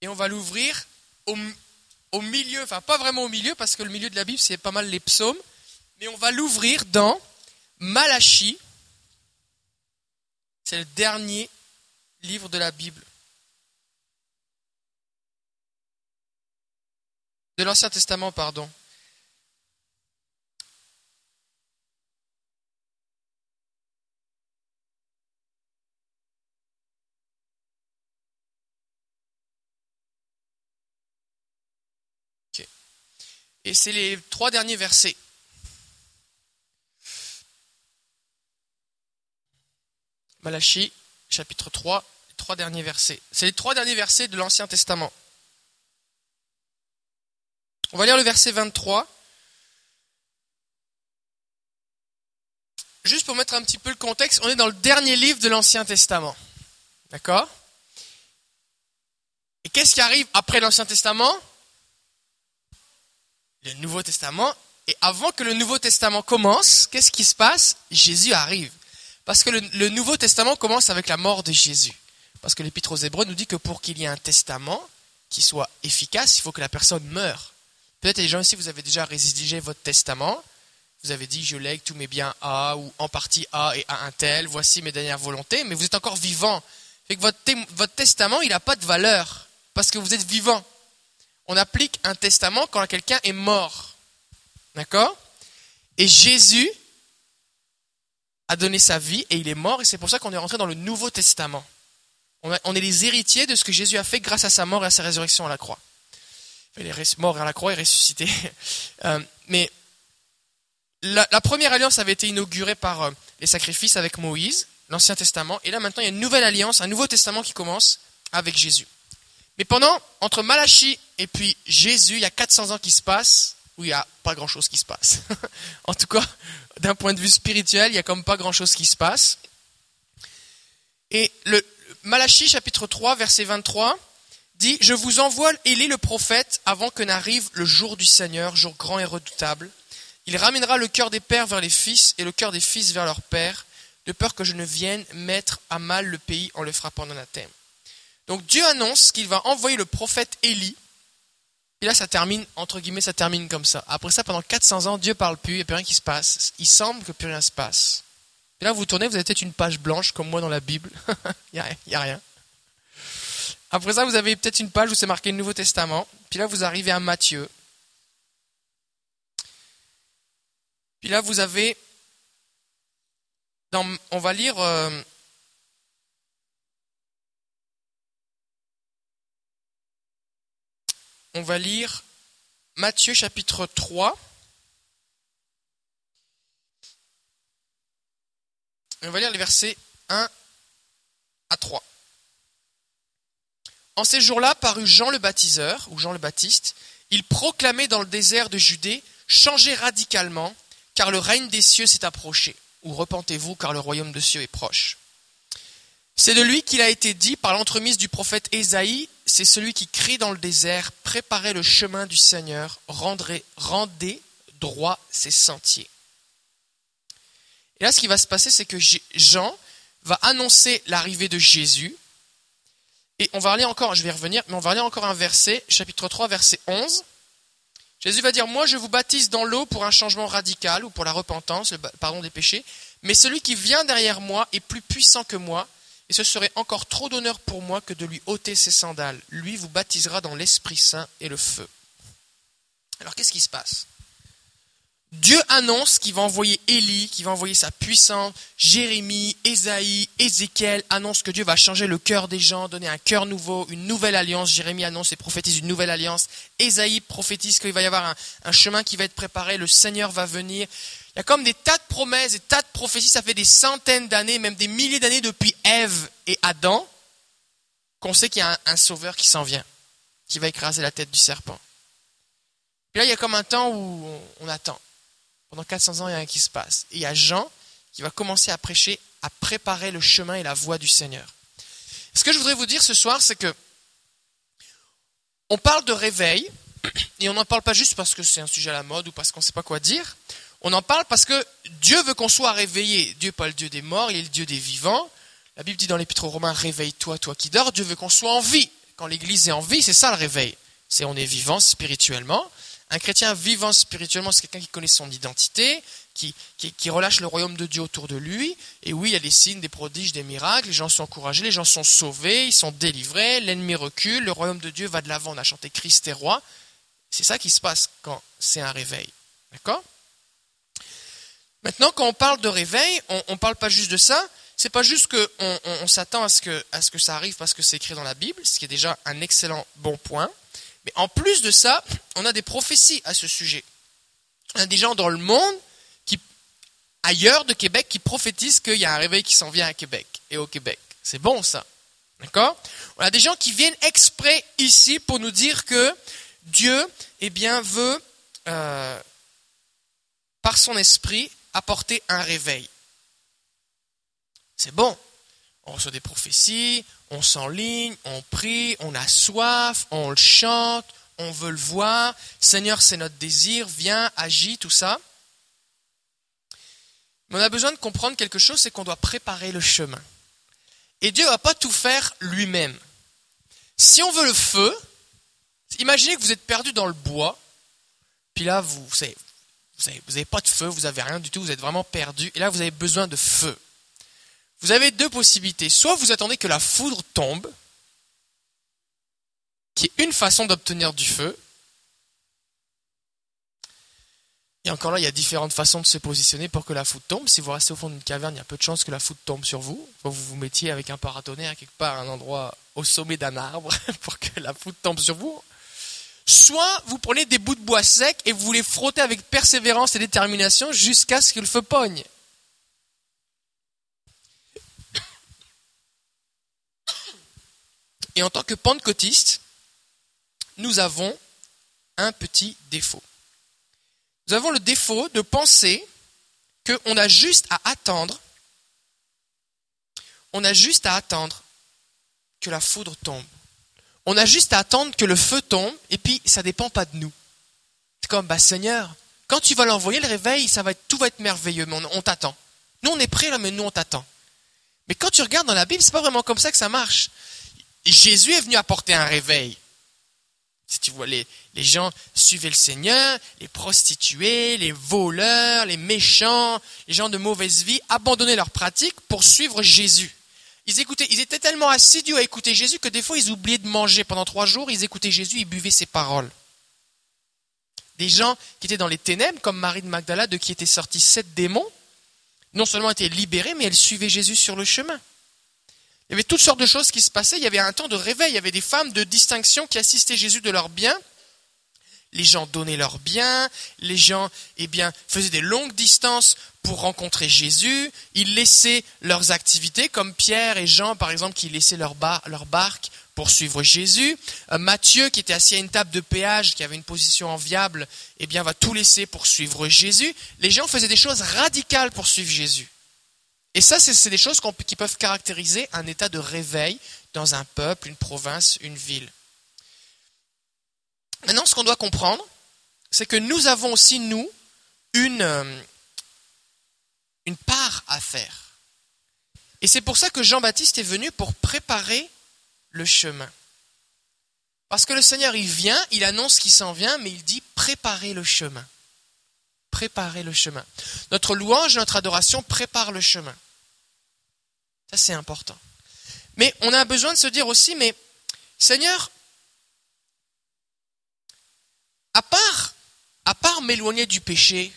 Et on va l'ouvrir au, milieu, enfin pas vraiment au milieu, parce que le milieu de la Bible, c'est pas mal les psaumes, mais on va l'ouvrir dans Malachie. C'est le dernier livre de la Bible. De l'Ancien Testament, pardon. Et c'est les trois derniers versets. Malachie, chapitre 3, les trois derniers versets. C'est les trois derniers versets de l'Ancien Testament. On va lire le verset 23. Juste pour mettre un petit peu le contexte, on est dans le dernier livre de l'Ancien Testament. D'accord? Et qu'est-ce qui arrive après l'Ancien Testament? Le Nouveau Testament. Et avant que le Nouveau Testament commence, qu'est-ce qui se passe? Jésus arrive. Parce que le, Nouveau Testament commence avec la mort de Jésus. Parce que l'Épître aux Hébreux nous dit que pour qu'il y ait un testament qui soit efficace, il faut que la personne meure. Peut-être les gens ici, vous avez déjà rédigé votre testament. Vous avez dit, je lègue tous mes biens à, ou en partie à et à un tel, voici mes dernières volontés, mais vous êtes encore vivant. Fait que votre, votre testament, il n'a pas de valeur, parce que vous êtes vivant. On applique un testament quand quelqu'un est mort. D'accord? Et Jésus, a donné sa vie et il est mort et c'est pour ça qu'on est rentré dans le Nouveau Testament. On, est les héritiers de ce que Jésus a fait grâce à sa mort et à sa résurrection à la croix. Il est mort à la croix et ressuscité. Euh, mais la, première alliance avait été inaugurée par euh, les sacrifices avec Moïse, l'Ancien Testament, et là maintenant il y a une nouvelle alliance, un Nouveau Testament qui commence avec Jésus. Mais pendant, entre Malachie et puis Jésus, il y a 400 ans qui se passent, où il n'y a pas grand-chose qui se passe. en tout cas, d'un point de vue spirituel, il n'y a comme pas grand-chose qui se passe. Et le Malachie chapitre 3 verset 23 dit Je vous envoie Élie le prophète avant que n'arrive le jour du Seigneur, jour grand et redoutable. Il ramènera le cœur des pères vers les fils et le cœur des fils vers leurs pères, de peur que je ne vienne mettre à mal le pays en le frappant d'anathème. Donc Dieu annonce qu'il va envoyer le prophète Élie et là, ça termine, entre guillemets, ça termine comme ça. Après ça, pendant 400 ans, Dieu parle plus, il n'y a plus rien qui se passe. Il semble que plus rien se passe. Et là, vous tournez, vous avez peut-être une page blanche, comme moi dans la Bible. Il n'y a, rien. Après ça, vous avez peut-être une page où c'est marqué le Nouveau Testament. Puis là, vous arrivez à Matthieu. Puis là, vous avez... On va lire... Euh, on va lire Matthieu chapitre 3. On va lire les versets 1 à 3. En ces jours-là parut Jean le baptiseur, ou Jean le Baptiste. Il proclamait dans le désert de Judée Changez radicalement, car le règne des cieux s'est approché. Ou repentez-vous, car le royaume de cieux est proche? C'est de lui qu'il a été dit par l'entremise du prophète Ésaïe, c'est celui qui crie dans le désert, préparez le chemin du Seigneur, rendez, rendez droit ses sentiers. Et là, ce qui va se passer, c'est que Jean va annoncer l'arrivée de Jésus. Et on va lire encore, je vais revenir, mais on va lire encore un verset, chapitre 3, verset 11. Jésus va dire, moi je vous baptise dans l'eau pour un changement radical ou pour la repentance, le pardon des péchés, mais celui qui vient derrière moi est plus puissant que moi, et ce serait encore trop d'honneur pour moi que de lui ôter ses sandales. Lui vous baptisera dans l'Esprit Saint et le feu. Alors qu'est-ce qui se passe? Dieu annonce qu'il va envoyer Élie, qu'il va envoyer sa puissance. Jérémie, Ésaïe, Ézéchiel annoncent que Dieu va changer le cœur des gens, donner un cœur nouveau, une nouvelle alliance. Jérémie annonce et prophétise une nouvelle alliance. Ésaïe prophétise qu'il va y avoir un chemin qui va être préparé, le Seigneur va venir. Il y a comme des tas de promesses, des tas de prophéties, ça fait des centaines d'années, même des milliers d'années depuis Ève et Adam, qu'on sait qu'il y a un, sauveur qui s'en vient, qui va écraser la tête du serpent. Puis là, il y a comme un temps où on, attend. Pendant 400 ans, il y a rien qui se passe. Et il y a Jean qui va commencer à prêcher, à préparer le chemin et la voie du Seigneur. Ce que je voudrais vous dire ce soir, c'est que on parle de réveil, et on n'en parle pas juste parce que c'est un sujet à la mode ou parce qu'on ne sait pas quoi dire. On en parle parce que Dieu veut qu'on soit réveillé. Dieu n'est pas le Dieu des morts, il est le Dieu des vivants. La Bible dit dans l'Épître aux Romains, réveille-toi, toi qui dors. Dieu veut qu'on soit en vie, quand l'Église est en vie, c'est ça le réveil. C'est on est vivant spirituellement. Un chrétien vivant spirituellement, c'est quelqu'un qui connaît son identité, qui, qui, relâche le royaume de Dieu autour de lui. Et oui, il y a des signes, des prodiges, des miracles, les gens sont encouragés, les gens sont sauvés, ils sont délivrés, l'ennemi recule, le royaume de Dieu va de l'avant, on a chanté Christ est roi. C'est ça qui se passe quand c'est un réveil. D'accord? Maintenant, quand on parle de réveil, on ne parle pas juste de ça. C'est pas juste qu'on on, s'attend à, ce que, ça arrive parce que c'est écrit dans la Bible, ce qui est déjà un excellent bon point. Mais en plus de ça, on a des prophéties à ce sujet. On a des gens dans le monde, qui, ailleurs de Québec, qui prophétisent qu'il y a un réveil qui s'en vient à Québec et au Québec. C'est bon ça. D'accord? On a des gens qui viennent exprès ici pour nous dire que Dieu, eh bien, veut, euh, par son esprit, apporter un réveil. C'est bon. On reçoit des prophéties, on s'enligne, on prie, on a soif, on le chante, on veut le voir. Seigneur, c'est notre désir, viens, agis, tout ça. Mais on a besoin de comprendre quelque chose, c'est qu'on doit préparer le chemin. Et Dieu ne va pas tout faire lui-même. Si on veut le feu, imaginez que vous êtes perdu dans le bois, puis là, vous n'avez vous avez, pas de feu, vous n'avez rien du tout, vous êtes vraiment perdu, et là, vous avez besoin de feu. Vous avez deux possibilités. Soit vous attendez que la foudre tombe, qui est une façon d'obtenir du feu. Et encore là, il y a différentes façons de se positionner pour que la foudre tombe. Si vous restez au fond d'une caverne, il y a peu de chances que la foudre tombe sur vous. Vous vous mettiez avec un paratonnerre quelque part à un endroit au sommet d'un arbre pour que la foudre tombe sur vous. Soit vous prenez des bouts de bois secs et vous les frottez avec persévérance et détermination jusqu'à ce que le feu pogne. Et en tant que pentecôtiste, nous avons un petit défaut. Nous avons le défaut de penser qu'on a juste à attendre, on a juste à attendre que la foudre tombe. On a juste à attendre que le feu tombe, et puis ça dépend pas de nous. C'est comme, bah Seigneur, quand tu vas l'envoyer le réveil, ça va tout va être merveilleux, mais on, t'attend. Nous on est prêts là, mais nous on t'attend. Mais quand tu regardes dans la Bible, c'est pas vraiment comme ça que ça marche. Jésus est venu apporter un réveil. Si tu vois, les, les gens suivaient le Seigneur, les prostituées, les voleurs, les méchants, les gens de mauvaise vie abandonnaient leurs pratiques pour suivre Jésus. Ils étaient tellement assidus à écouter Jésus que des fois ils oubliaient de manger pendant trois jours, ils écoutaient Jésus, ils buvaient ses paroles. Des gens qui étaient dans les ténèbres, comme Marie de Magdala, de qui étaient sortis sept démons, non seulement étaient libérés, mais elles suivaient Jésus sur le chemin. Il y avait toutes sortes de choses qui se passaient. Il y avait un temps de réveil. Il y avait des femmes de distinction qui assistaient Jésus de leurs biens. Les gens donnaient leurs biens. Les gens, eh bien, faisaient des longues distances pour rencontrer Jésus. Ils laissaient leurs activités, comme Pierre et Jean, par exemple, qui laissaient leur, leur barque pour suivre Jésus. Euh, Matthieu, qui était assis à une table de péage, qui avait une position enviable, eh bien, va tout laisser pour suivre Jésus. Les gens faisaient des choses radicales pour suivre Jésus. Et ça, c'est des choses qui peuvent caractériser un état de réveil dans un peuple, une province, une ville. Maintenant, ce qu'on doit comprendre, c'est que nous avons aussi, nous, une, euh, une part à faire. Et c'est pour ça que Jean-Baptiste est venu pour préparer le chemin. Parce que le Seigneur, il vient, il annonce qu'il s'en vient, mais il dit préparer le chemin préparer le chemin. Notre louange, notre adoration prépare le chemin. Ça, c'est important. Mais on a besoin de se dire aussi, mais Seigneur, à part, m'éloigner du péché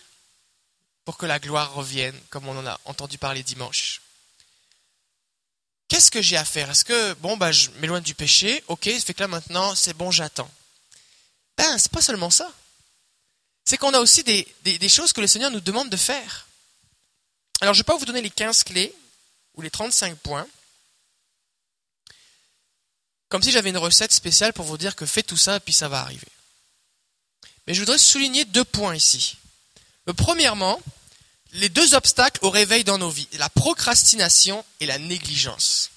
pour que la gloire revienne, comme on en a entendu parler dimanche, qu'est-ce que j'ai à faire? Est-ce que, bon, bah, je m'éloigne du péché, ok, ça fait que là maintenant, c'est bon, j'attends. Ben, c'est pas seulement ça c'est qu'on a aussi des, choses que le Seigneur nous demande de faire. Alors je ne vais pas vous donner les 15 clés ou les 35 points, comme si j'avais une recette spéciale pour vous dire que faites tout ça et puis ça va arriver. Mais je voudrais souligner deux points ici. Le, premièrement, les deux obstacles au réveil dans nos vies, la procrastination et la négligence.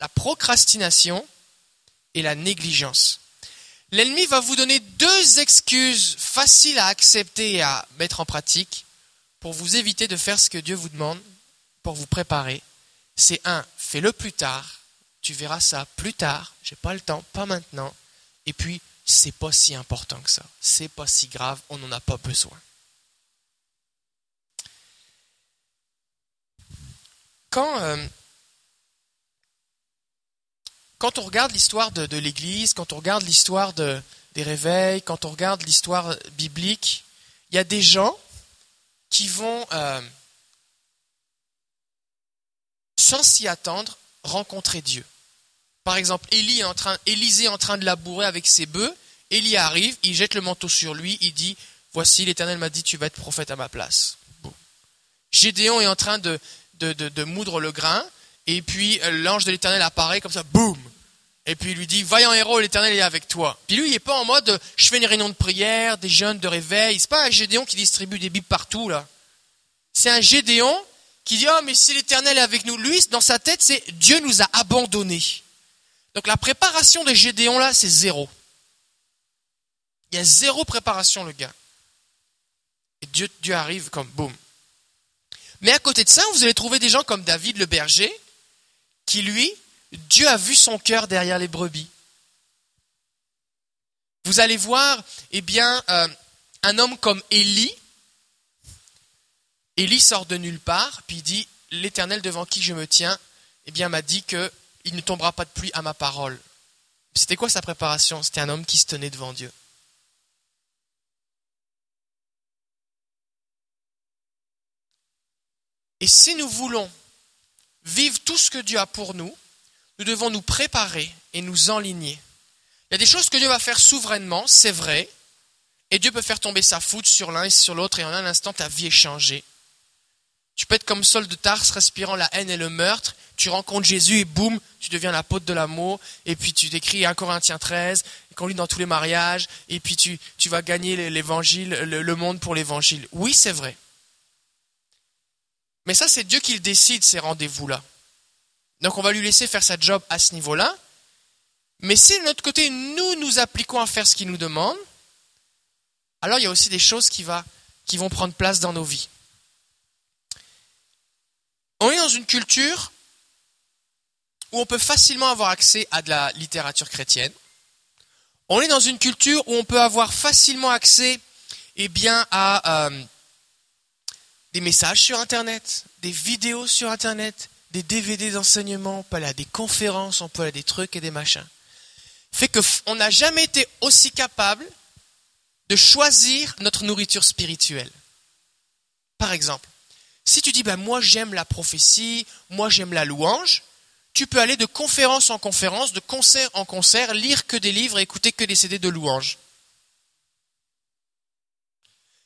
La procrastination et la négligence. L'ennemi va vous donner deux excuses faciles à accepter et à mettre en pratique pour vous éviter de faire ce que Dieu vous demande, pour vous préparer. C'est un, fais-le plus tard, tu verras ça plus tard, j'ai pas le temps, pas maintenant. Et puis, c'est pas si important que ça. C'est pas si grave, on n'en a pas besoin. Quand, euh, on regarde l'histoire de, l'Église, quand on regarde l'histoire de, des réveils, quand on regarde l'histoire biblique, il y a des gens qui vont, euh, sans s'y attendre, rencontrer Dieu. Par exemple, Élie est en train, Élisée est en train de labourer avec ses bœufs. Élie arrive, il jette le manteau sur lui, il dit Voici, l'Éternel m'a dit Tu vas être prophète à ma place. Gédéon est en train de, de, de, moudre le grain, et puis euh, l'ange de l'Éternel apparaît comme ça, boum Et puis il lui dit Vaillant héros, l'Éternel est avec toi. Puis lui, il n'est pas en mode Je fais une réunion de prière, des jeûnes de réveil. C'est pas un Gédéon qui distribue des bibles partout, là. C'est un Gédéon qui dit Oh, mais si l'Éternel est avec nous, lui, dans sa tête, c'est Dieu nous a abandonnés. Donc la préparation de Gédéon là, c'est zéro. Il y a zéro préparation, le gars. Et Dieu, Dieu arrive comme boum. Mais à côté de ça, vous allez trouver des gens comme David le berger, qui lui, Dieu a vu son cœur derrière les brebis. Vous allez voir, eh bien, euh, un homme comme Élie. Élie sort de nulle part, puis il dit L'Éternel devant qui je me tiens, eh bien, m'a dit que il ne tombera pas de pluie à ma parole. C'était quoi sa préparation? C'était un homme qui se tenait devant Dieu. Et si nous voulons vivre tout ce que Dieu a pour nous, nous devons nous préparer et nous enligner. Il y a des choses que Dieu va faire souverainement, c'est vrai, et Dieu peut faire tomber sa foudre sur l'un et sur l'autre, et en un instant, ta vie est changée. Tu peux être comme Saul de Tarse, respirant la haine et le meurtre, tu rencontres Jésus et boum, tu deviens l'apôtre de l'amour, et puis tu décris 1 Corinthiens 13, qu'on lit dans tous les mariages, et puis tu, vas gagner l'évangile, le, monde pour l'évangile. Oui, c'est vrai. Mais ça, c'est Dieu qui le décide, ces rendez-vous-là. Donc on va lui laisser faire sa job à ce niveau-là. Mais si de notre côté, nous nous appliquons à faire ce qu'il nous demande, alors il y a aussi des choses qui vont prendre place dans nos vies. On est dans une culture où on peut facilement avoir accès à de la littérature chrétienne. On est dans une culture où on peut avoir facilement accès eh bien, à euh, des messages sur Internet, des vidéos sur Internet, des DVD d'enseignement, on peut aller à des conférences, on peut aller à des trucs et des machins. Fait qu'on n'a jamais été aussi capable de choisir notre nourriture spirituelle. Par exemple, si tu dis, ben, moi j'aime la prophétie, moi j'aime la louange, tu peux aller de conférence en conférence, de concert en concert, lire que des livres et écouter que des CD de louanges.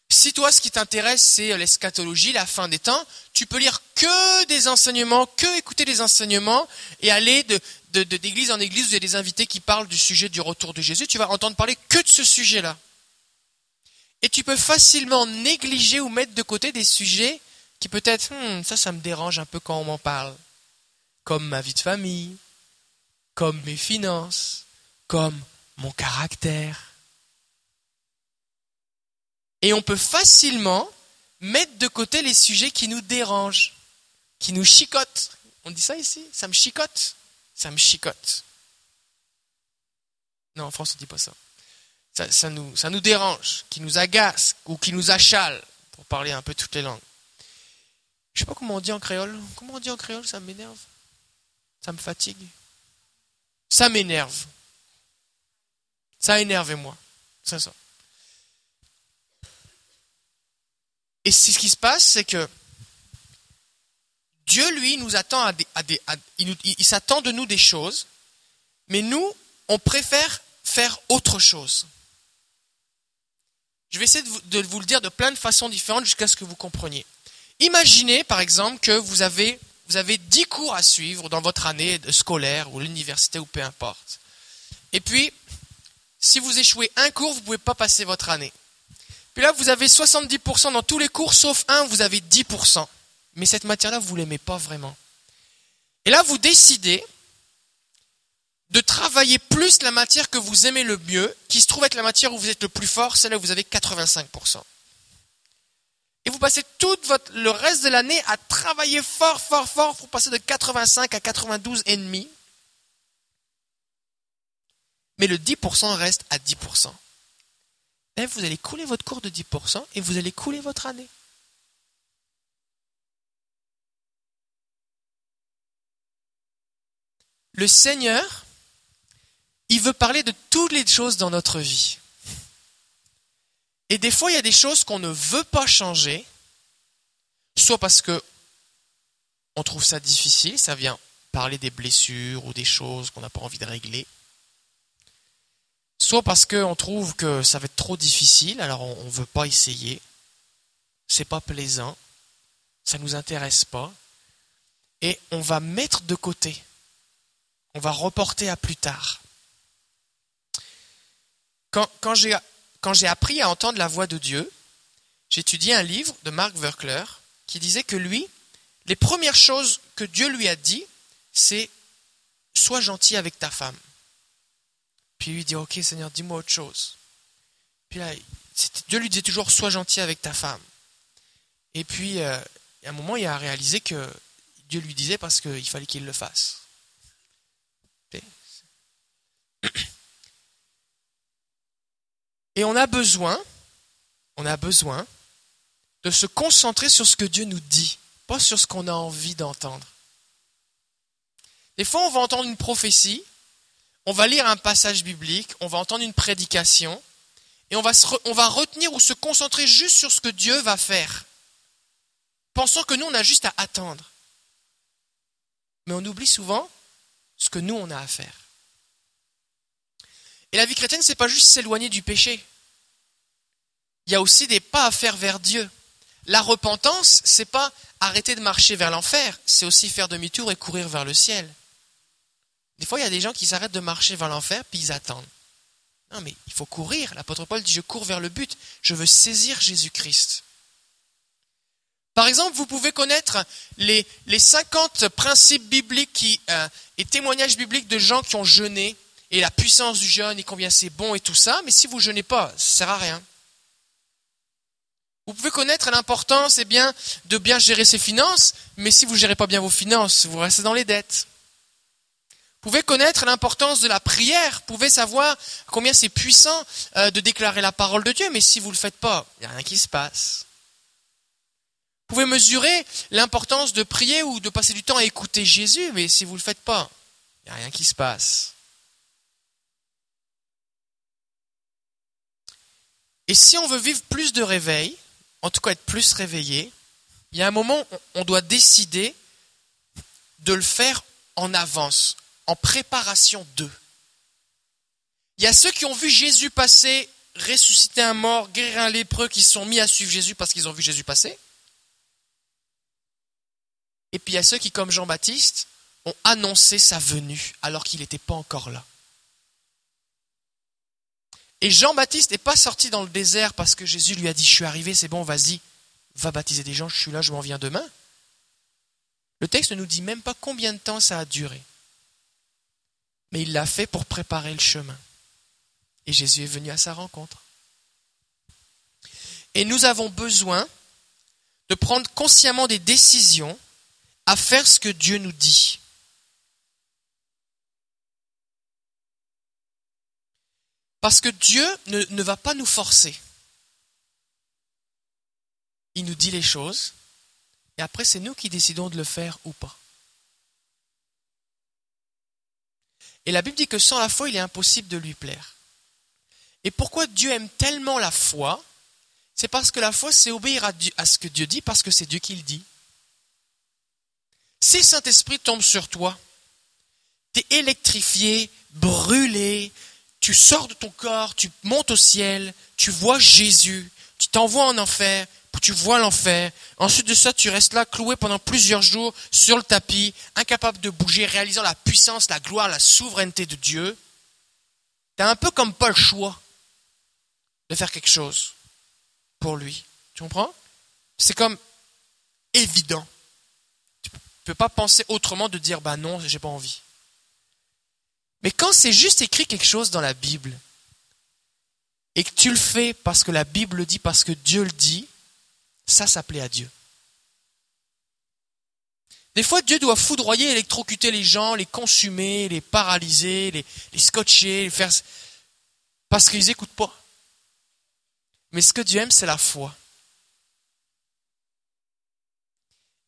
Si toi, ce qui t'intéresse, c'est l'eschatologie, la fin des temps, tu peux lire que des enseignements, que écouter des enseignements et aller de, d'église en église où il y a des invités qui parlent du sujet du retour de Jésus. Tu vas entendre parler que de ce sujet-là. Et tu peux facilement négliger ou mettre de côté des sujets qui peut-être, hmm, ça, ça me dérange un peu quand on m'en parle comme ma vie de famille, comme mes finances, comme mon caractère. Et on peut facilement mettre de côté les sujets qui nous dérangent, qui nous chicotent. On dit ça ici? Ça me chicote? Ça me chicote. Non, en France, on ne dit pas ça. Ça, nous, ça nous dérange, qui nous agace ou qui nous achale, pour parler un peu toutes les langues. Je sais pas comment on dit en créole. Comment on dit en créole? Ça m'énerve. Ça me fatigue. Ça m'énerve. Ça a énervé moi. C'est ça. Et ce qui se passe, c'est que Dieu, lui, nous attend à des, il, s'attend de nous des choses, mais nous, on préfère faire autre chose. Je vais essayer de vous le dire de plein de façons différentes jusqu'à ce que vous compreniez. Imaginez, par exemple, que vous avez vous avez 10 cours à suivre dans votre année scolaire ou l'université ou peu importe. Et puis, si vous échouez un cours, vous ne pouvez pas passer votre année. Puis là, vous avez 70% dans tous les cours, sauf un, vous avez 10%. Mais cette matière-là, vous ne l'aimez pas vraiment. Et là, vous décidez de travailler plus la matière que vous aimez le mieux, qui se trouve être la matière où vous êtes le plus fort, celle où vous avez 85% et vous passez tout votre, le reste de l'année à travailler fort, fort, fort pour passer de 85 à 92 et demi. mais le 10% reste à 10%. Et vous allez couler votre cours de 10% et vous allez couler votre année. Le Seigneur, il veut parler de toutes les choses dans notre vie. Et des fois, il y a des choses qu'on ne veut pas changer, soit parce que on trouve ça difficile, ça vient parler des blessures ou des choses qu'on n'a pas envie de régler, soit parce qu'on trouve que ça va être trop difficile, alors on ne veut pas essayer, c'est pas plaisant, ça ne nous intéresse pas, et on va mettre de côté, on va reporter à plus tard. Quand, quand j'ai quand j'ai appris à entendre la voix de Dieu, étudié un livre de Mark Verkler qui disait que lui, les premières choses que Dieu lui a dit, c'est sois gentil avec ta femme. Puis lui dit ok Seigneur, dis-moi autre chose. Puis là, Dieu lui disait toujours sois gentil avec ta femme. Et puis, euh, à un moment, il a réalisé que Dieu lui disait parce qu'il fallait qu'il le fasse. Et on a besoin, on a besoin de se concentrer sur ce que Dieu nous dit, pas sur ce qu'on a envie d'entendre. Des fois, on va entendre une prophétie, on va lire un passage biblique, on va entendre une prédication, et on va, retenir ou se concentrer juste sur ce que Dieu va faire, pensant que nous, on a juste à attendre. Mais on oublie souvent ce que nous, on a à faire. Et la vie chrétienne, c'est pas juste s'éloigner du péché. Il y a aussi des pas à faire vers Dieu. La repentance, c'est pas arrêter de marcher vers l'enfer, c'est aussi faire demi-tour et courir vers le ciel. Des fois, il y a des gens qui s'arrêtent de marcher vers l'enfer, puis ils attendent. Non, mais il faut courir. L'apôtre Paul dit, je cours vers le but. Je veux saisir Jésus-Christ. Par exemple, vous pouvez connaître les, les 50 principes bibliques euh, et témoignages bibliques de gens qui ont jeûné et la puissance du jeûne et combien c'est bon et tout ça, mais si vous jeûnez pas, ça sert à rien. Vous pouvez connaître l'importance eh bien, de bien gérer ses finances, mais si vous ne gérez pas bien vos finances, vous restez dans les dettes. Vous pouvez connaître l'importance de la prière, vous pouvez savoir combien c'est puissant euh, de déclarer la parole de Dieu, mais si vous ne le faites pas, il n'y a rien qui se passe. Vous pouvez mesurer l'importance de prier ou de passer du temps à écouter Jésus, mais si vous ne le faites pas, il n'y a rien qui se passe. Et si on veut vivre plus de réveil, en tout cas être plus réveillé, il y a un moment où on doit décider de le faire en avance, en préparation d'eux. Il y a ceux qui ont vu Jésus passer, ressusciter un mort, guérir un lépreux, qui sont mis à suivre Jésus parce qu'ils ont vu Jésus passer. Et puis il y a ceux qui, comme Jean-Baptiste, ont annoncé sa venue alors qu'il n'était pas encore là. Et Jean-Baptiste n'est pas sorti dans le désert parce que Jésus lui a dit, je suis arrivé, c'est bon, vas-y, va baptiser des gens, je suis là, je m'en viens demain. Le texte ne nous dit même pas combien de temps ça a duré. Mais il l'a fait pour préparer le chemin. Et Jésus est venu à sa rencontre. Et nous avons besoin de prendre consciemment des décisions à faire ce que Dieu nous dit. Parce que Dieu ne, va pas nous forcer. Il nous dit les choses, et après c'est nous qui décidons de le faire ou pas. Et la Bible dit que sans la foi, il est impossible de lui plaire. Et pourquoi Dieu aime tellement la foi? C'est parce que la foi, c'est obéir à, ce que Dieu dit, parce que c'est Dieu qui le dit. Si Saint-Esprit tombe sur toi, tu es électrifié, brûlé, tu sors de ton corps, tu montes au ciel, tu vois Jésus, tu t'envoies en enfer, tu vois l'enfer. Ensuite de ça, tu restes là cloué pendant plusieurs jours sur le tapis, incapable de bouger, réalisant la puissance, la gloire, la souveraineté de Dieu. Tu as un peu comme pas le choix de faire quelque chose pour lui. Tu comprends? C'est comme évident. Tu ne peux pas penser autrement de dire bah non, j'ai pas envie. Mais quand c'est juste écrit quelque chose dans la Bible, et que tu le fais parce que la Bible le dit, parce que Dieu le dit, ça, plaît à Dieu. Des fois, Dieu doit foudroyer, électrocuter les gens, les consumer, les paralyser, les, les scotcher, les faire... Parce qu'ils n'écoutent pas. Mais ce que Dieu aime, c'est la foi.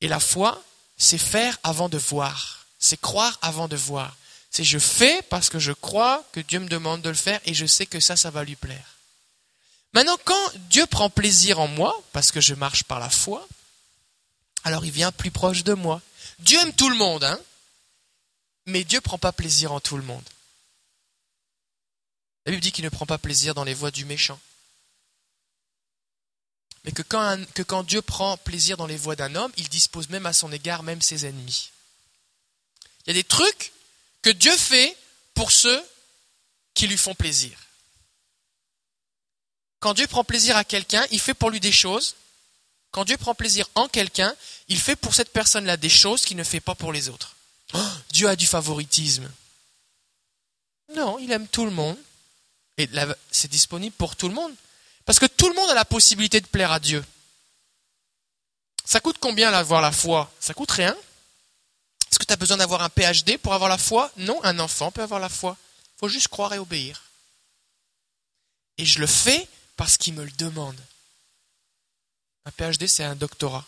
Et la foi, c'est faire avant de voir. C'est croire avant de voir. C'est je fais parce que je crois que Dieu me demande de le faire et je sais que ça, ça va lui plaire. Maintenant, quand Dieu prend plaisir en moi, parce que je marche par la foi, alors il vient plus proche de moi. Dieu aime tout le monde, hein, mais Dieu ne prend pas plaisir en tout le monde. La Bible dit qu'il ne prend pas plaisir dans les voies du méchant. Mais que quand, Dieu prend plaisir dans les voies d'un homme, il dispose même à son égard même ses ennemis. Il y a des trucs que Dieu fait pour ceux qui lui font plaisir. Quand Dieu prend plaisir à quelqu'un, il fait pour lui des choses. Quand Dieu prend plaisir en quelqu'un, il fait pour cette personne-là des choses qu'il ne fait pas pour les autres. Oh, Dieu a du favoritisme. Non, il aime tout le monde. Et c'est disponible pour tout le monde. Parce que tout le monde a la possibilité de plaire à Dieu. Ça coûte combien d'avoir la foi? Ça coûte rien. Est-ce que tu as besoin d'avoir un PhD pour avoir la foi? Non, un enfant peut avoir la foi. Il faut juste croire et obéir. Et je le fais parce qu'il me le demande. Un PhD, c'est un doctorat.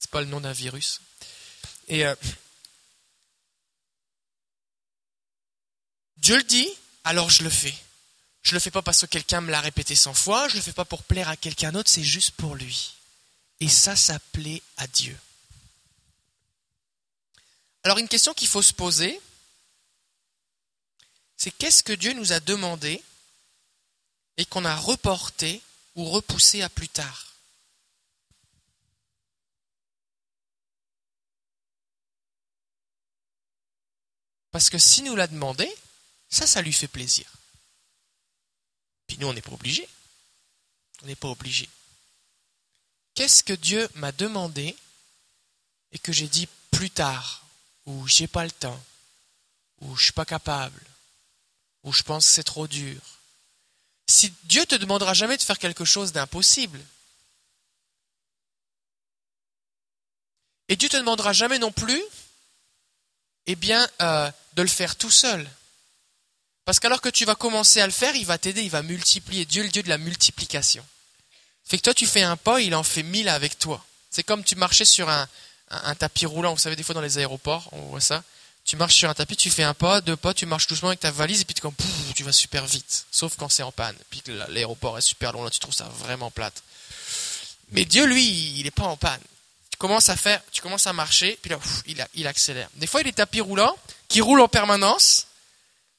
C'est pas le nom d'un virus. Et euh, Dieu le dit, alors je le fais. Je le fais pas parce que quelqu'un me l'a répété cent fois, je le fais pas pour plaire à quelqu'un d'autre, c'est juste pour lui. Et ça, ça plaît à Dieu. Alors une question qu'il faut se poser, c'est qu'est-ce que Dieu nous a demandé et qu'on a reporté ou repoussé à plus tard? Parce que si nous l'a demandé, ça, ça lui fait plaisir. Puis nous, on n'est pas obligé. On n'est pas obligé. Qu'est-ce que Dieu m'a demandé et que j'ai dit plus tard, ou j'ai pas le temps, ou je suis pas capable, ou je pense que c'est trop dur. Si Dieu te demandera jamais de faire quelque chose d'impossible, et Dieu te demandera jamais non plus, eh bien, euh, de le faire tout seul. Parce qu'alors que tu vas commencer à le faire, il va t'aider, il va multiplier. Dieu est le Dieu de la multiplication. Fait que toi, tu fais un pas, il en fait mille avec toi. C'est comme tu marchais sur un, un, tapis roulant. Vous savez, des fois dans les aéroports, on voit ça. Tu marches sur un tapis, tu fais un pas, deux pas, tu marches doucement avec ta valise et puis tu, tu vas super vite. Sauf quand c'est en panne. Puis l'aéroport est super long, là tu trouves ça vraiment plate. Mais Dieu, lui, il n'est pas en panne. Tu commences à faire, tu commences à marcher, puis là, il, accélère. Des fois, il y a des tapis roulants qui roulent en permanence,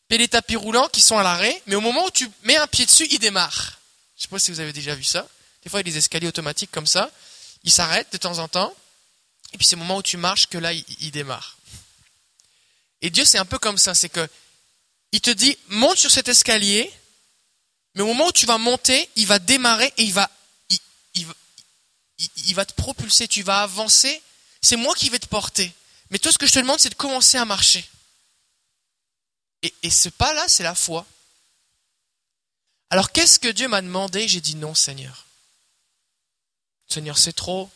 puis il y a des tapis roulants qui sont à l'arrêt, mais au moment où tu mets un pied dessus, il démarre. Je sais pas si vous avez déjà vu ça. Des fois, il y a des escaliers automatiques comme ça. Il s'arrête de temps en temps, et puis c'est le moment où tu marches que là, il, démarre. Et Dieu, c'est un peu comme ça, c'est que il te dit, monte sur cet escalier, mais au moment où tu vas monter, il va démarrer et il va, il, va te propulser, tu vas avancer. C'est moi qui vais te porter. Mais toi, ce que je te demande, c'est de commencer à marcher. Et, et ce pas-là, c'est la foi. Alors, qu'est-ce que Dieu m'a demandé? J'ai dit non, Seigneur. Seigneur, c'est trop.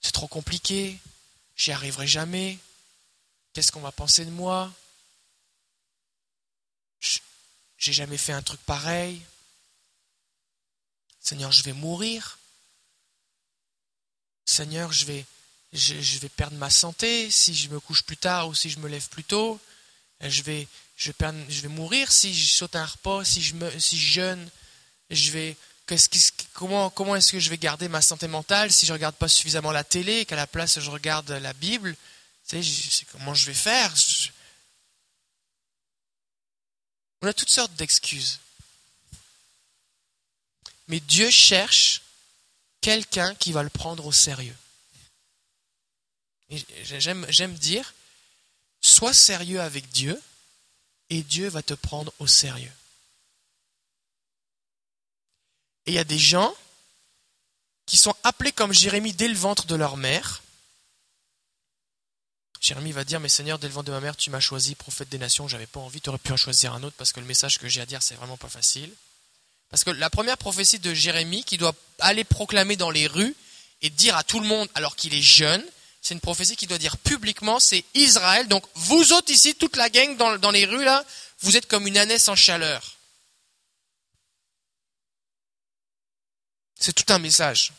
C'est trop compliqué, j'y arriverai jamais. Qu'est-ce qu'on va penser de moi? J'ai jamais fait un truc pareil. Seigneur, je vais mourir. Seigneur, je vais, je, vais perdre ma santé si je me couche plus tard ou si je me lève plus tôt. Je vais, je je vais mourir si je saute un repas, si je, me, si je jeûne. Je vais, comment, est-ce que je vais garder ma santé mentale si je ne regarde pas suffisamment la télé, qu'à la place je regarde la Bible? Tu sais, comment je vais faire On a toutes sortes d'excuses. Mais Dieu cherche quelqu'un qui va le prendre au sérieux. J'aime dire, sois sérieux avec Dieu et Dieu va te prendre au sérieux. Et il y a des gens qui sont appelés comme Jérémie dès le ventre de leur mère. Jérémie va dire, mais Seigneur, dès le ventre de ma mère, tu m'as choisi prophète des nations, j'avais pas envie, tu aurais pu en choisir un autre parce que le message que j'ai à dire, c'est vraiment pas facile. Parce que la première prophétie de Jérémie, qui doit aller proclamer dans les rues et dire à tout le monde, alors qu'il est jeune, c'est une prophétie qui doit dire publiquement, c'est Israël. Donc vous autres ici, toute la gang dans, dans les rues là, vous êtes comme une ânesse en chaleur. C'est tout un message.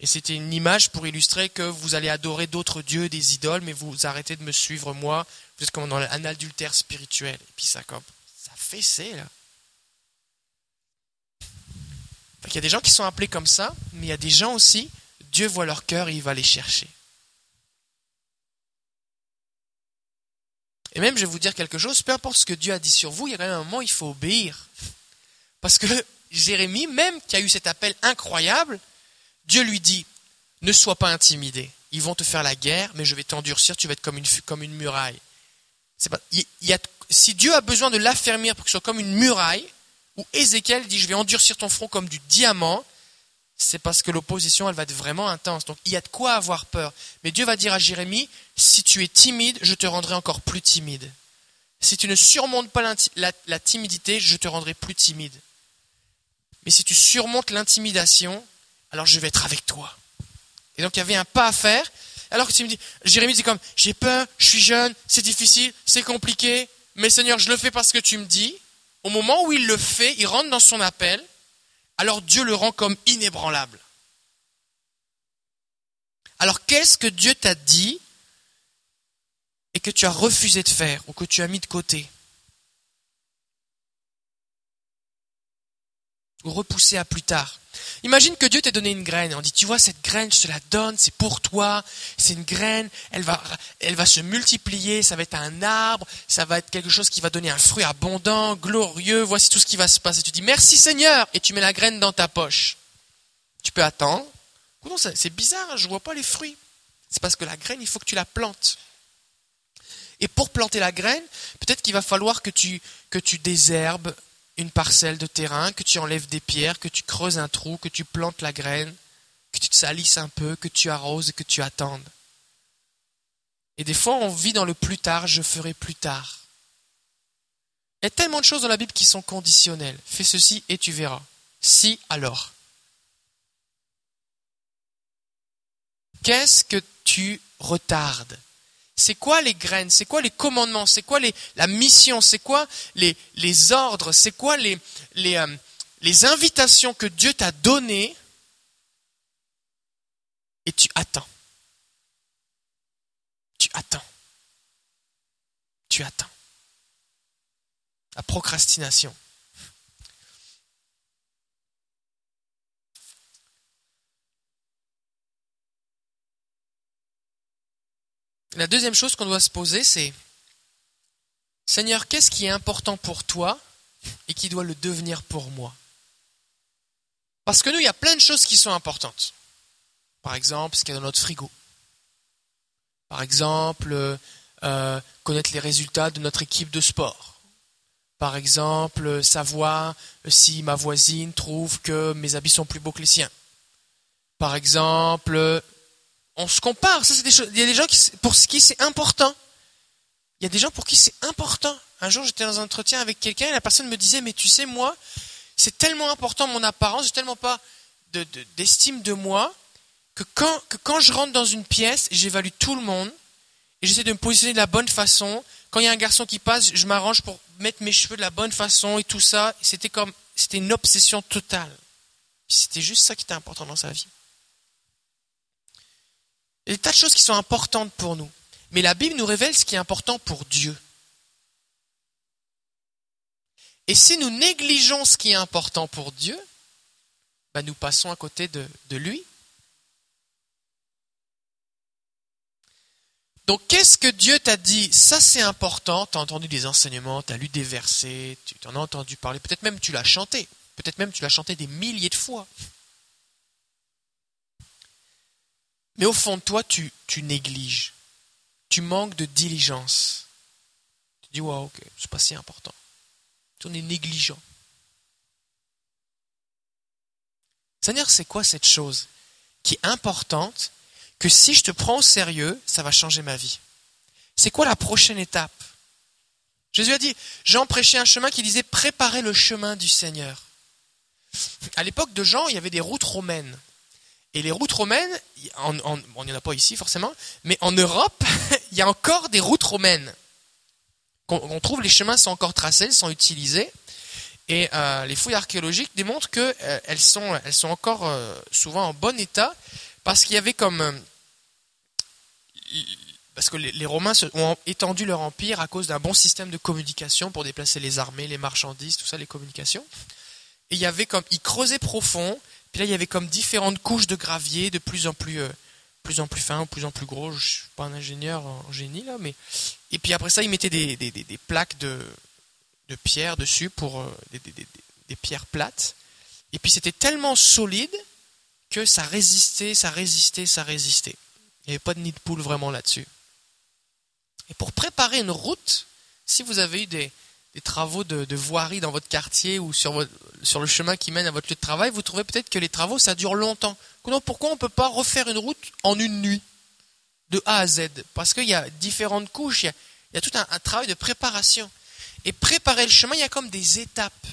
Et c'était une image pour illustrer que vous allez adorer d'autres dieux, des idoles, mais vous arrêtez de me suivre moi. Vous êtes comme dans un adultère spirituel. Et puis ça comme ça fait là. Il y a des gens qui sont appelés comme ça, mais il y a des gens aussi, Dieu voit leur cœur et il va les chercher. Et même, je vais vous dire quelque chose, peu importe ce que Dieu a dit sur vous, il y a un moment il faut obéir. Parce que Jérémie, même qui a eu cet appel incroyable, Dieu lui dit, ne sois pas intimidé. Ils vont te faire la guerre, mais je vais t'endurcir, tu vas être comme une, comme une muraille. Pas, si Dieu a besoin de l'affermir pour que ce soit comme une muraille, ou Ézéchiel dit, je vais endurcir ton front comme du diamant, c'est parce que l'opposition, elle va être vraiment intense. Donc il y a de quoi avoir peur. Mais Dieu va dire à Jérémie, si tu es timide, je te rendrai encore plus timide. Si tu ne surmontes pas la, timidité, je te rendrai plus timide. Mais si tu surmontes l'intimidation, alors je vais être avec toi. Et donc il y avait un pas à faire. Alors que tu me dis, Jérémie dit comme, j'ai peur, je suis jeune, c'est difficile, c'est compliqué, mais Seigneur, je le fais parce que tu me dis. Au moment où il le fait, il rentre dans son appel, alors Dieu le rend comme inébranlable. Alors qu'est-ce que Dieu t'a dit et que tu as refusé de faire ou que tu as mis de côté? Ou repoussé à plus tard Imagine que Dieu t'ait donné une graine. On dit, tu vois, cette graine, je te la donne, c'est pour toi. C'est une graine, elle va, elle va se multiplier, ça va être un arbre, ça va être quelque chose qui va donner un fruit abondant, glorieux. Voici tout ce qui va se passer. Tu dis, merci Seigneur, et tu mets la graine dans ta poche. Tu peux attendre. C'est bizarre, je vois pas les fruits. C'est parce que la graine, il faut que tu la plantes. Et pour planter la graine, peut-être qu'il va falloir que tu, que tu désherbes une parcelle de terrain, que tu enlèves des pierres, que tu creuses un trou, que tu plantes la graine, que tu salisses un peu, que tu arroses que tu attendes. Et des fois, on vit dans le plus tard, je ferai plus tard. Il y a tellement de choses dans la Bible qui sont conditionnelles. Fais ceci et tu verras. Si, alors. Qu'est-ce que tu retardes? C'est quoi les graines? C'est quoi les commandements? C'est quoi la mission? C'est quoi les, ordres? C'est quoi les, euh, les invitations que Dieu t'a données? Et tu attends. Tu attends. Tu attends. La procrastination. La deuxième chose qu'on doit se poser, c'est Seigneur, qu'est-ce qui est important pour toi et qui doit le devenir pour moi? Parce que nous, il y a plein de choses qui sont importantes. Par exemple, ce qu'il y a dans notre frigo. Par exemple, euh, connaître les résultats de notre équipe de sport. Par exemple, savoir si ma voisine trouve que mes habits sont plus beaux que les siens. Par exemple, on se compare. Ça, c'est des choses. Il y a des gens qui, pour qui c'est important. Il y a des gens pour qui c'est important. Un jour, j'étais dans un entretien avec quelqu'un et la personne me disait, mais tu sais, moi, c'est tellement important mon apparence, j'ai tellement pas d'estime de, moi que quand, que quand je rentre dans une pièce, j'évalue tout le monde et j'essaie de me positionner de la bonne façon. Quand il y a un garçon qui passe, je m'arrange pour mettre mes cheveux de la bonne façon et tout ça. C'était comme, c'était une obsession totale. C'était juste ça qui était important dans sa vie. Il y a des tas de choses qui sont importantes pour nous. Mais la Bible nous révèle ce qui est important pour Dieu. Et si nous négligeons ce qui est important pour Dieu, bah, nous passons à côté de, de lui. Donc qu'est-ce que Dieu t'a dit? Ça c'est important, tu as entendu des enseignements, tu as lu des versets, tu en as entendu parler, peut-être même tu l'as chanté, peut-être même tu l'as chanté des milliers de fois. Mais au fond de toi, tu, négliges. Tu manques de diligence. Tu dis, ouais, ok, c'est pas si important. Tu en es négligent. Seigneur, c'est quoi cette chose qui est importante que si je te prends au sérieux, ça va changer ma vie? C'est quoi la prochaine étape? Jésus a dit, Jean prêchait un chemin qui disait préparer le chemin du Seigneur. À l'époque de Jean, il y avait des routes romaines. Et les routes romaines, on n'y en a pas ici forcément, mais en Europe, il y a encore des routes romaines. On, trouve les chemins sont encore tracés, sont utilisés. Et euh, les fouilles archéologiques démontrent qu'elles euh, sont, elles sont encore euh, souvent en bon état parce qu'il y avait comme parce que les, Romains ont étendu leur empire à cause d'un bon système de communication pour déplacer les armées, les marchandises, tout ça, les communications. Et il y avait comme, ils creusaient profond, puis là il y avait comme différentes couches de gravier de plus en plus, plus en plus fin, plus en plus gros. Je suis pas un ingénieur en génie là, mais et puis après ça ils mettaient des, plaques de, de pierre dessus pour des, des pierres plates. Et puis c'était tellement solide que ça résistait, ça résistait, ça résistait. Il n'y avait pas de nid de poule vraiment là-dessus. Et pour préparer une route, si vous avez eu des, travaux de, voirie dans votre quartier ou sur, sur le chemin qui mène à votre lieu de travail, vous trouvez peut-être que les travaux, ça dure longtemps. pourquoi on ne peut pas refaire une route en une nuit, de A à Z? Parce qu'il y a différentes couches, il y a, tout un, un travail de préparation. Et préparer le chemin, il y a comme des étapes.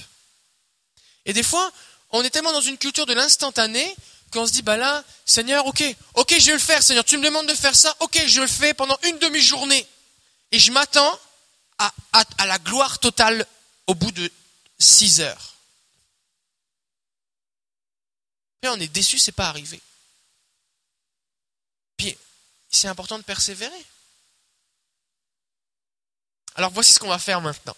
Et des fois, on est tellement dans une culture de l'instantané qu'on se dit, bah là, Seigneur, ok, ok, je vais le faire, Seigneur, tu me demandes de faire ça, ok, je le fais pendant une demi-journée. Et je m'attends à, la gloire totale au bout de six heures. On est déçu, c'est pas arrivé. Puis c'est important de persévérer. Alors voici ce qu'on va faire maintenant.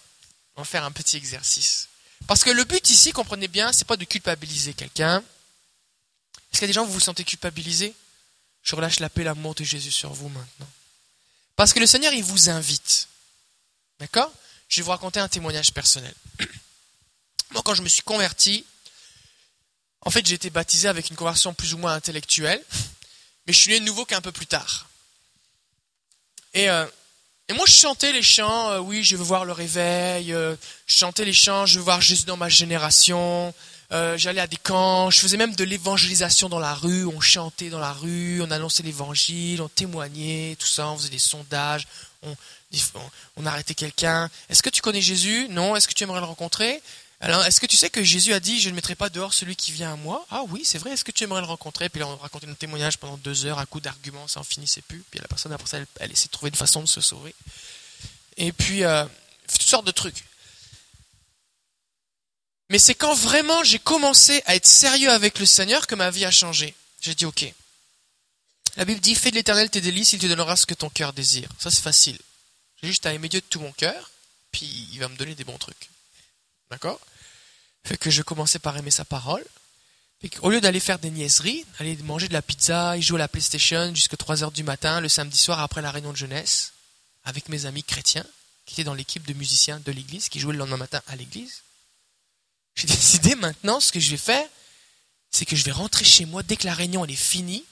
On va faire un petit exercice. Parce que le but ici, comprenez bien, c'est pas de culpabiliser quelqu'un. Est-ce qu'il y a des gens où vous vous sentez culpabilisé? Je relâche la paix, l'amour de Jésus sur vous maintenant. Parce que le Seigneur, il vous invite. D'accord? Je vais vous raconter un témoignage personnel. Moi, quand je me suis converti, en fait, j'ai été baptisé avec une conversion plus ou moins intellectuelle, mais je suis né de nouveau qu'un peu plus tard. Et, euh, moi, je chantais les chants, euh, oui, je veux voir le réveil, euh, je chantais les chants, je veux voir Jésus dans ma génération, j'allais à des camps, je faisais même de l'évangélisation dans la rue, on chantait dans la rue, on annonçait l'évangile, on témoignait, tout ça, on faisait des sondages, on, on, arrêtait quelqu'un. Est-ce que tu connais Jésus? Non. Est-ce que tu aimerais le rencontrer? Alors, est-ce que tu sais que Jésus a dit, je ne mettrai pas dehors celui qui vient à moi? Ah oui, c'est vrai, est-ce que tu aimerais le rencontrer? Puis là, on racontait un témoignage pendant deux heures, à coup d'arguments, ça en finissait plus. Puis la personne, après ça, elle, elle essayait de trouver une façon de se sauver. Et puis, euh, toutes sortes de trucs. Mais c'est quand vraiment j'ai commencé à être sérieux avec le Seigneur que ma vie a changé. J'ai dit ok. La Bible dit fais de l'éternel tes délices, il te donnera ce que ton cœur désire. Ça c'est facile. J'ai juste à aimer Dieu de tout mon cœur, puis il va me donner des bons trucs. D'accord? Fait que je commençais par aimer sa parole. Au lieu d'aller faire des niaiseries, aller manger de la pizza et jouer à la PlayStation jusqu'à 3 heures du matin le samedi soir après la réunion de jeunesse, avec mes amis chrétiens qui étaient dans l'équipe de musiciens de l'église, qui jouaient le lendemain matin à l'église, j'ai décidé maintenant, ce que je vais faire, c'est que je vais rentrer chez moi dès que la réunion est finie,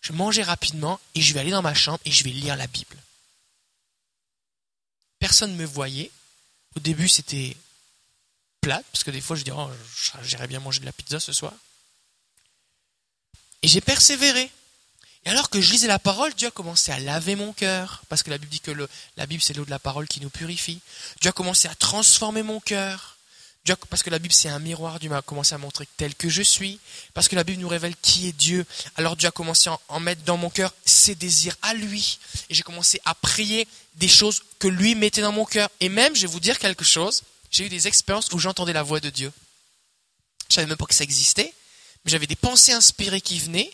je vais manger rapidement et je vais aller dans ma chambre et je vais lire la Bible. Personne ne me voyait. Au début, c'était plate, parce que des fois, je dis, oh, j'irais bien manger de la pizza ce soir. Et j'ai persévéré. Et alors que je lisais la parole, Dieu a commencé à laver mon cœur, parce que la Bible dit que la Bible, c'est l'eau de la parole qui nous purifie. Dieu a commencé à transformer mon cœur parce que la Bible c'est un miroir, Dieu m'a commencé à montrer tel que je suis, parce que la Bible nous révèle qui est Dieu. Alors Dieu a commencé à en mettre dans mon cœur ses désirs à lui. Et j'ai commencé à prier des choses que lui mettait dans mon cœur. Et même, je vais vous dire quelque chose, j'ai eu des expériences où j'entendais la voix de Dieu. Je savais même pas que ça existait, mais j'avais des pensées inspirées qui venaient,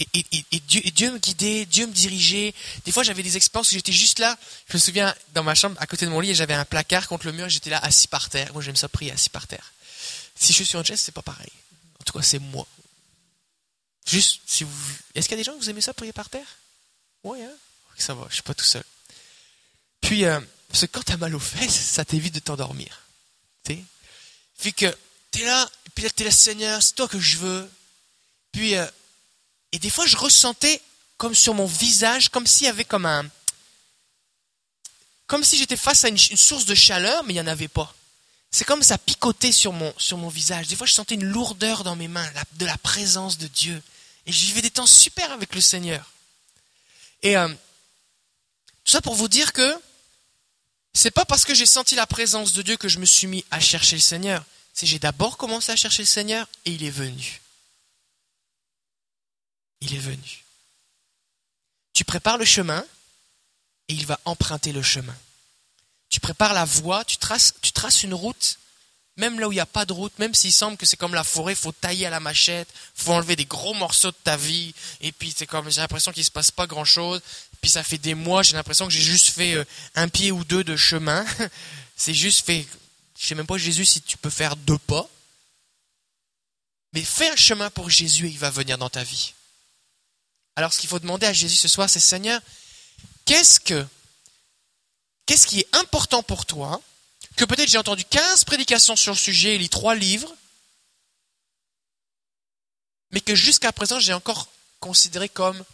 et, Dieu, me guidait, Dieu me dirigeait. Des fois, j'avais des expériences où j'étais juste là. Je me souviens, dans ma chambre, à côté de mon lit, j'avais un placard contre le mur, j'étais là, assis par terre. Moi, j'aime ça prier, assis par terre. Si je suis sur une chaise, c'est pas pareil. En tout cas, c'est moi. Juste, si vous... Est-ce qu'il y a des gens qui vous aimez ça, prier par terre? Oui, hein Ça va, je suis pas tout seul. Puis, euh, parce que quand t'as mal aux fesses, ça t'évite de t'endormir. Tu sais? Puis que t'es là, et puis là, t'es là, Seigneur, c'est toi que je veux. Puis, euh, et des fois, je ressentais comme sur mon visage, comme s'il y avait comme un... Comme si j'étais face à une, source de chaleur, mais il n'y en avait pas. C'est comme ça picotait sur mon, sur mon visage. Des fois, je sentais une lourdeur dans mes mains, de la présence de Dieu. Et je vivais des temps super avec le Seigneur. Et euh, tout ça pour vous dire que c'est pas parce que j'ai senti la présence de Dieu que je me suis mis à chercher le Seigneur. C'est j'ai d'abord commencé à chercher le Seigneur et il est venu. Il est venu. Tu prépares le chemin et il va emprunter le chemin. Tu prépares la voie, tu traces, tu traces une route, même là où il n'y a pas de route, même s'il semble que c'est comme la forêt, il faut tailler à la machette, il faut enlever des gros morceaux de ta vie, et puis c'est comme j'ai l'impression qu'il ne se passe pas grand chose, puis ça fait des mois, j'ai l'impression que j'ai juste fait euh, un pied ou deux de chemin, c'est juste fait, je sais même pas Jésus si tu peux faire deux pas, mais fais un chemin pour Jésus et il va venir dans ta vie. Alors ce qu'il faut demander à Jésus ce soir, c'est Seigneur, qu'est-ce que, qu'est-ce qui est important pour toi, que peut-être j'ai entendu 15 prédications sur le sujet, et lis trois livres, mais que jusqu'à présent j'ai encore considéré comme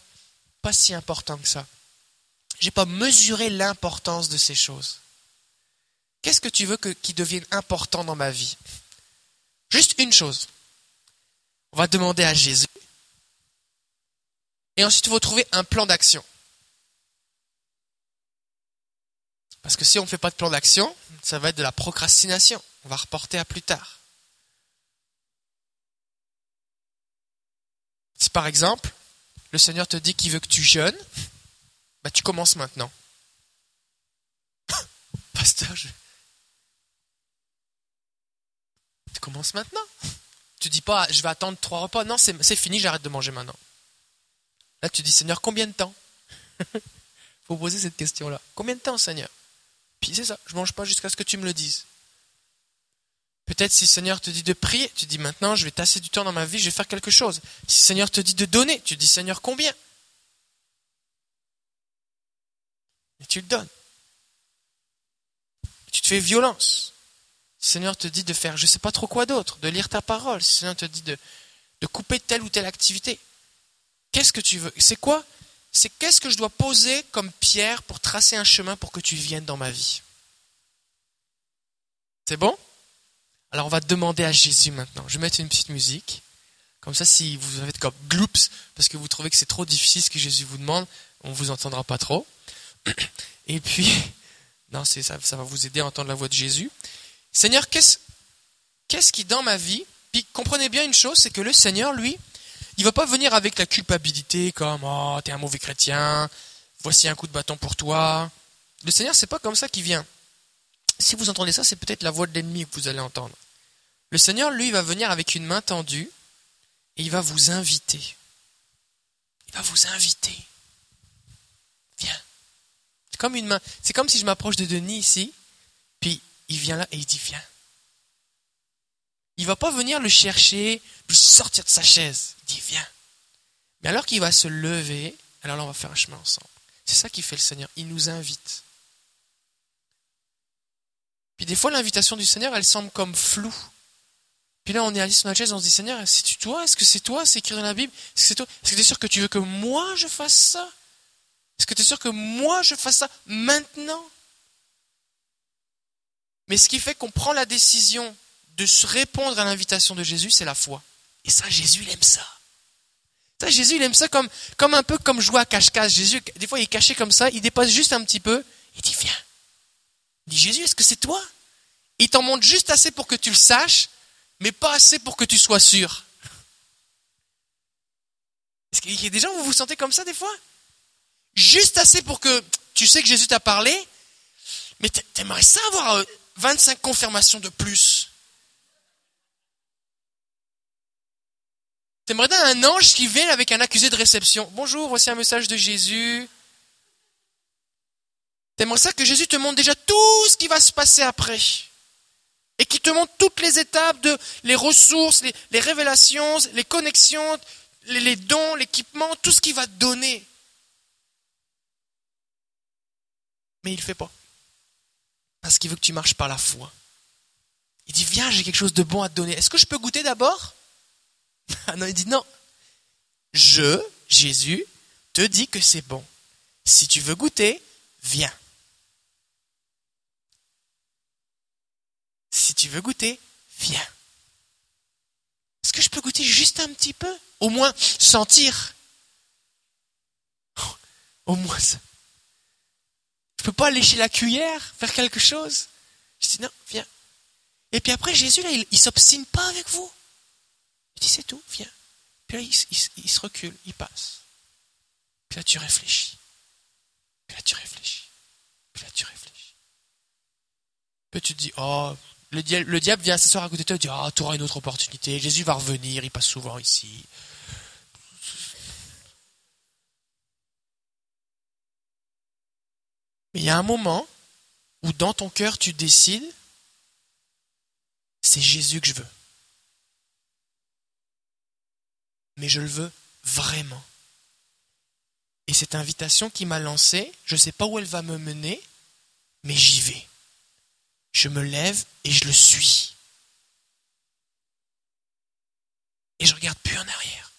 pas si important que ça. J'ai pas mesuré l'importance de ces choses. Qu'est-ce que tu veux que, qui devienne important dans ma vie? Juste une chose. On va demander à Jésus. Et ensuite, il faut trouver un plan d'action. Parce que si on ne fait pas de plan d'action, ça va être de la procrastination. On va reporter à plus tard. Si par exemple, le Seigneur te dit qu'il veut que tu jeûnes, bah tu commences maintenant. Pasteur, je... tu commences maintenant. Tu dis pas, je vais attendre trois repas. Non, c'est fini, j'arrête de manger maintenant. Là, tu dis, Seigneur, combien de temps faut poser cette question-là. Combien de temps, Seigneur Puis c'est ça, je mange pas jusqu'à ce que tu me le dises. Peut-être si Seigneur te dit de prier, tu dis maintenant, je vais tasser du temps dans ma vie, je vais faire quelque chose. Si Seigneur te dit de donner, tu dis, Seigneur, combien Et tu le donnes. Tu te fais violence. Si Seigneur te dit de faire je ne sais pas trop quoi d'autre, de lire ta parole, si Seigneur te dit de couper telle ou telle activité, qu'est-ce que tu veux? C'est quoi? C'est qu'est-ce que je dois poser comme pierre pour tracer un chemin pour que tu viennes dans ma vie? C'est bon? Alors on va demander à Jésus maintenant. Je vais mettre une petite musique. Comme ça, si vous avez comme gloops, parce que vous trouvez que c'est trop difficile ce que Jésus vous demande, on ne vous entendra pas trop. Et puis, non, ça, ça va vous aider à entendre la voix de Jésus. Seigneur, qu'est-ce qui dans ma vie, puis comprenez bien une chose, c'est que le Seigneur, lui, il va pas venir avec la culpabilité comme oh t'es un mauvais chrétien, voici un coup de bâton pour toi. Le Seigneur c'est pas comme ça qu'il vient. Si vous entendez ça, c'est peut-être la voix de l'ennemi que vous allez entendre. Le Seigneur lui va venir avec une main tendue et il va vous inviter. Il va vous inviter. Viens. C'est comme une main. C'est comme si je m'approche de Denis ici, puis il vient là et il dit viens. Il va pas venir le chercher, lui sortir de sa chaise. Dit viens. Mais alors qu'il va se lever, alors là on va faire un chemin ensemble. C'est ça qui fait le Seigneur. Il nous invite. Puis des fois l'invitation du Seigneur, elle semble comme floue. Puis là on est assis sur notre chaise, on se dit Seigneur, c'est toi? Est-ce que c'est toi C'est écrit dans la Bible? Est-ce que c'est toi? Est-ce que tu es sûr que tu veux que moi je fasse ça? Est-ce que tu es sûr que moi je fasse ça maintenant? Mais ce qui fait qu'on prend la décision de se répondre à l'invitation de Jésus, c'est la foi. Et ça, Jésus, il aime ça. Jésus, il aime ça comme, comme un peu comme jouer à cache-cache. Jésus, des fois, il est caché comme ça, il dépasse juste un petit peu, il dit, viens. Il dit, Jésus, est-ce que c'est toi? Il t'en montre juste assez pour que tu le saches, mais pas assez pour que tu sois sûr. Est-ce qu'il y a des gens où vous vous sentez comme ça des fois? Juste assez pour que tu sais que Jésus t'a parlé, mais t'aimerais ça avoir euh, 25 confirmations de plus. T'aimerais bien un ange qui vient avec un accusé de réception. Bonjour, voici un message de Jésus. T'aimerais ça que Jésus te montre déjà tout ce qui va se passer après. Et qui te montre toutes les étapes de les ressources, les, révélations, les connexions, les, dons, l'équipement, tout ce qu'il va te donner. Mais il ne fait pas. Parce qu'il veut que tu marches par la foi. Il dit, viens, j'ai quelque chose de bon à te donner. Est-ce que je peux goûter d'abord? non, il dit non. Je, Jésus, te dis que c'est bon. Si tu veux goûter, viens. Si tu veux goûter, viens. Est-ce que je peux goûter juste un petit peu? Au moins sentir? Au moins ça. Je peux pas lécher la cuillère, faire quelque chose? Je dis non, viens. Et puis après, Jésus, là, il, ne s'obstine pas avec vous. Il dit c'est tout, viens. Puis là, il, se recule, il passe. Puis là, tu réfléchis. Puis là, tu réfléchis. Puis là, tu réfléchis. Puis tu te dis, oh, le, diable vient s'asseoir à côté de toi et dit, ah, oh, tu auras une autre opportunité. Jésus va revenir, il passe souvent ici. Mais il y a un moment où dans ton cœur tu décides, c'est Jésus que je veux. Mais je le veux vraiment. Et cette invitation qui m'a lancé, je ne sais pas où elle va me mener, mais j'y vais. Je me lève et je le suis. Et je regarde plus en arrière.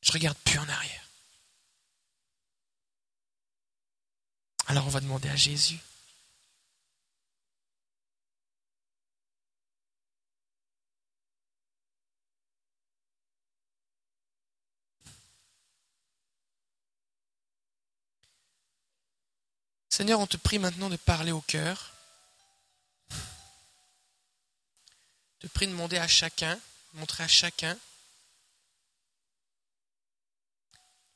Je regarde plus en arrière. Alors on va demander à Jésus. Seigneur, on te prie maintenant de parler au cœur. te prie de demander à chacun, montrer à chacun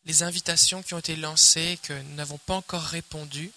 les invitations qui ont été lancées, que nous n'avons pas encore répondu.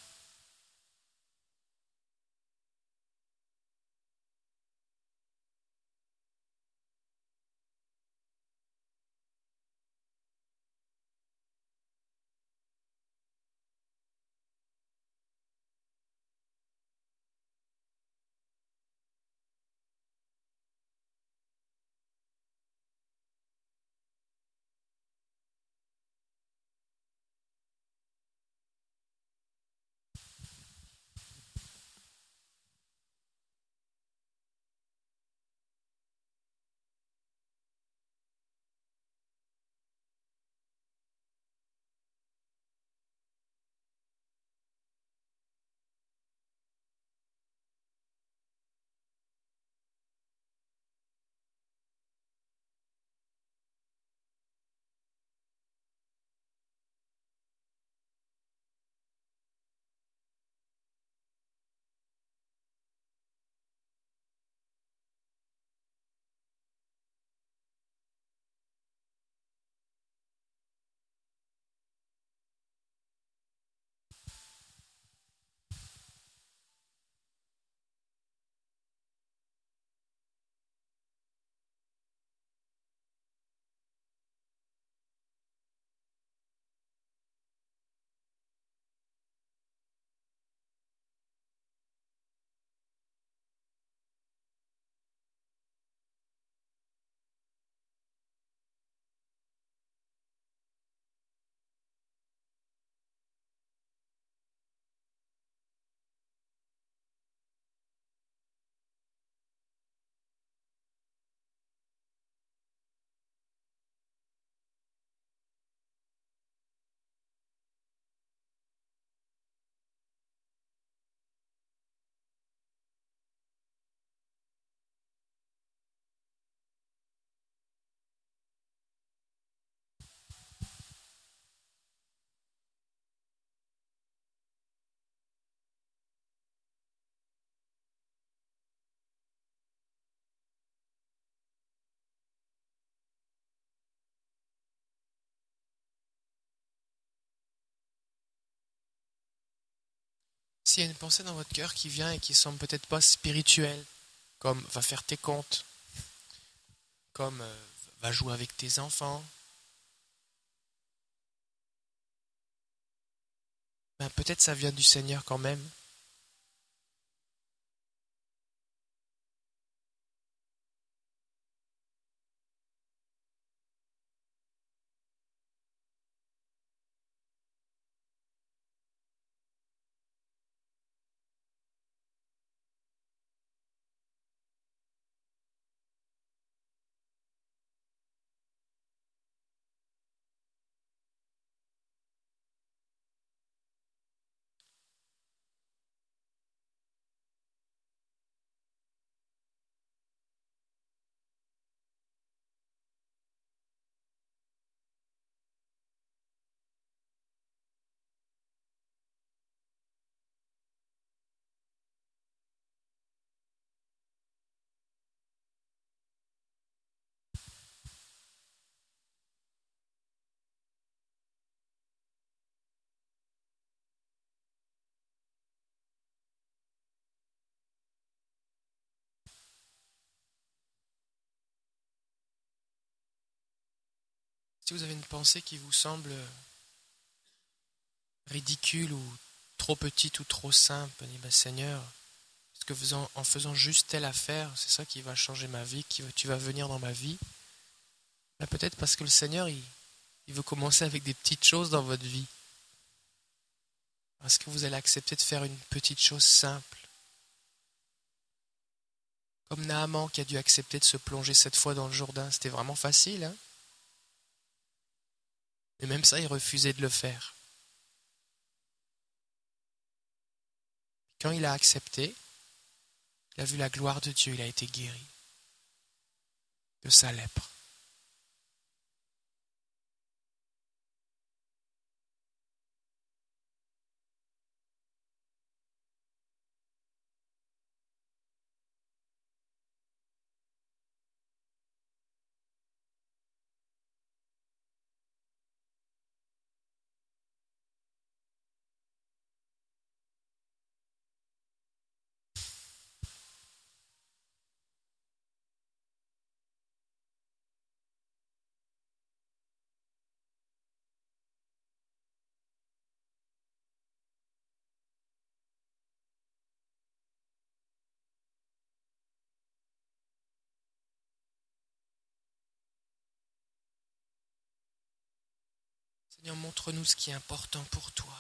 S'il y a une pensée dans votre cœur qui vient et qui semble peut-être pas spirituelle, comme va faire tes comptes, comme euh, va jouer avec tes enfants, ben peut-être ça vient du Seigneur quand même. Si vous avez une pensée qui vous semble ridicule ou trop petite ou trop simple, dites, ben, Seigneur, est-ce que en faisant juste telle affaire, c'est ça qui va changer ma vie, qui tu vas venir dans ma vie ben, Peut-être parce que le Seigneur, il veut commencer avec des petites choses dans votre vie. Est-ce que vous allez accepter de faire une petite chose simple Comme Naaman qui a dû accepter de se plonger cette fois dans le Jourdain. C'était vraiment facile. Hein? Et même ça, il refusait de le faire. Quand il a accepté, il a vu la gloire de Dieu, il a été guéri de sa lèpre. Seigneur, montre-nous ce qui est important pour toi.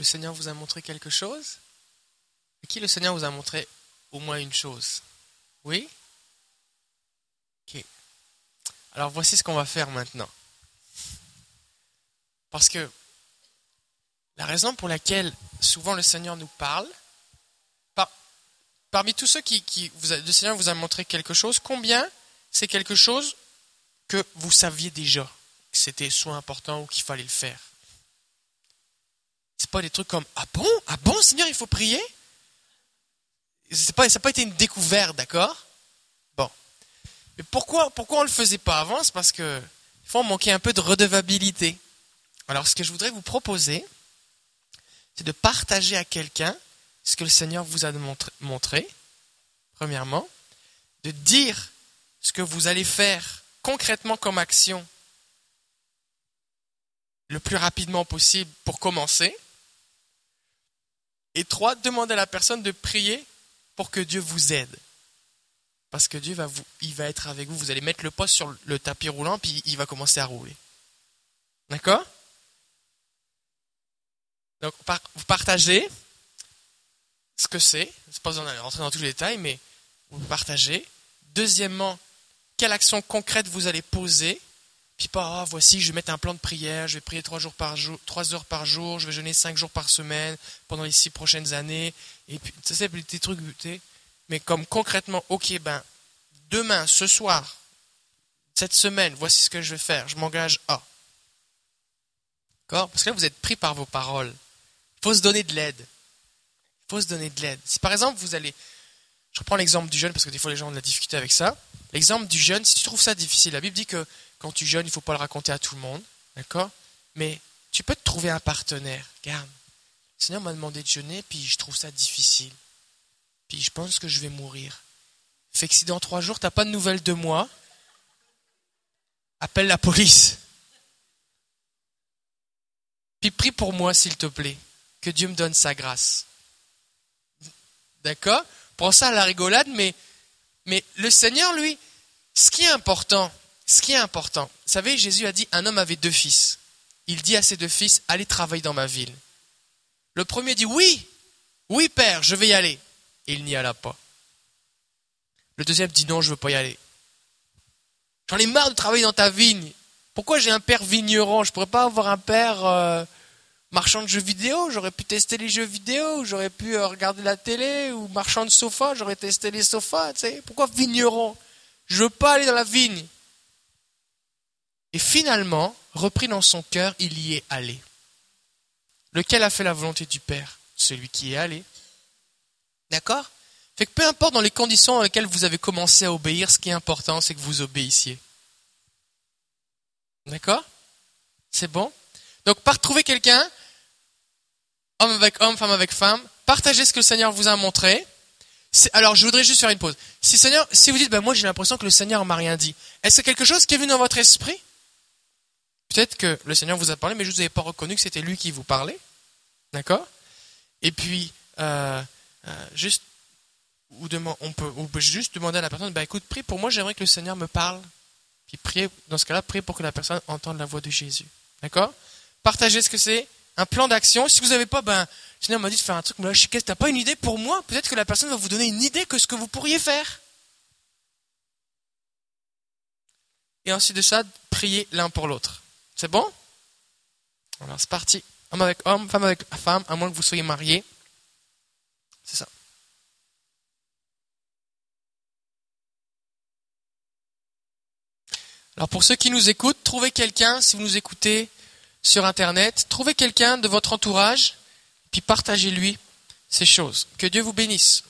Le Seigneur vous a montré quelque chose? Et qui le Seigneur vous a montré au moins une chose? Oui? Ok. Alors voici ce qu'on va faire maintenant. Parce que la raison pour laquelle souvent le Seigneur nous parle, parmi tous ceux qui, le Seigneur vous a montré quelque chose, combien c'est quelque chose que vous saviez déjà que c'était soit important ou qu'il fallait le faire? C'est pas des trucs comme Ah bon? Ah bon, Seigneur, il faut prier? Pas, Ça n'a pas été une découverte, d'accord? Bon. Mais pourquoi, pourquoi on ne le faisait pas avant? C'est parce que fois, on manquait un peu de redevabilité. Alors, ce que je voudrais vous proposer, c'est de partager à quelqu'un ce que le Seigneur vous a montré, premièrement, de dire ce que vous allez faire concrètement comme action le plus rapidement possible pour commencer, et trois, demandez à la personne de prier pour que Dieu vous aide. Parce que Dieu va, il va être avec vous. Vous allez mettre le poste sur le tapis roulant, puis il va commencer à rouler. D'accord? Donc, vous partagez ce que c'est. C'est pas besoin d'aller rentrer dans tous les détails, mais vous partagez. Deuxièmement, quelle action concrète vous allez poser puis pas, ah, voici, je vais mettre un plan de prière, je vais prier trois, jours par jour, trois heures par jour, je vais jeûner cinq jours par semaine pendant les six prochaines années, Et puis, ça c'est des trucs, mais comme concrètement, ok, ben, demain, ce soir, cette semaine, voici ce que je vais faire, je m'engage à. D'accord? Parce que là, vous êtes pris par vos paroles. Il faut se donner de l'aide. Il faut se donner de l'aide. Si par exemple, vous allez. Je reprends l'exemple du jeûne parce que des fois les gens ont de la difficulté avec ça. L'exemple du jeûne, si tu trouves ça difficile, la Bible dit que quand tu jeûnes, il ne faut pas le raconter à tout le monde. D'accord? Mais tu peux te trouver un partenaire. Regarde, le Seigneur m'a demandé de jeûner, puis je trouve ça difficile. Puis je pense que je vais mourir. Fait que si dans trois jours, tu n'as pas de nouvelles de moi, appelle la police. Puis prie pour moi, s'il te plaît, que Dieu me donne sa grâce. D'accord? Prends ça à la rigolade, mais, mais le Seigneur, lui, ce qui est important, ce qui est important, vous savez, Jésus a dit, un homme avait deux fils. Il dit à ses deux fils, allez travailler dans ma ville. Le premier dit, oui, oui, père, je vais y aller. Et il n'y alla pas. Le deuxième dit, non, je ne veux pas y aller. J'en ai marre de travailler dans ta vigne. Pourquoi j'ai un père vigneron? Je pourrais pas avoir un père euh, marchand de jeux vidéo. J'aurais pu tester les jeux vidéo, j'aurais pu euh, regarder la télé, ou marchand de sofa, j'aurais testé les sofas. Tu sais. Pourquoi vigneron? Je veux pas aller dans la vigne. Et finalement, repris dans son cœur, il y est allé. Lequel a fait la volonté du Père? Celui qui est allé. D'accord? Fait que peu importe dans les conditions dans lesquelles vous avez commencé à obéir, ce qui est important, c'est que vous obéissiez. D'accord? C'est bon? Donc, par trouver quelqu'un, homme avec homme, femme avec femme, partagez ce que le Seigneur vous a montré. Alors, je voudrais juste faire une pause. Si, Seigneur, si vous dites, ben, moi j'ai l'impression que le Seigneur m'a rien dit, est-ce que quelque chose qui est venu dans votre esprit? Peut-être que le Seigneur vous a parlé, mais je vous n'avais pas reconnu que c'était lui qui vous parlait. D'accord? Et puis, euh, euh, juste, ou on, peut, on peut juste demander à la personne, bah, écoute, prie pour moi, j'aimerais que le Seigneur me parle. Puis priez, dans ce cas-là, priez pour que la personne entende la voix de Jésus. D'accord? Partagez ce que c'est, un plan d'action. Si vous n'avez pas, ben, le Seigneur m'a dit de faire un truc, mais là, je sais t'as pas une idée pour moi? Peut-être que la personne va vous donner une idée que ce que vous pourriez faire. Et ensuite de ça, priez l'un pour l'autre. C'est bon? Alors c'est parti. Homme avec homme, femme avec femme, à moins que vous soyez mariés. C'est ça. Alors pour ceux qui nous écoutent, trouvez quelqu'un, si vous nous écoutez sur Internet, trouvez quelqu'un de votre entourage, puis partagez-lui ces choses. Que Dieu vous bénisse.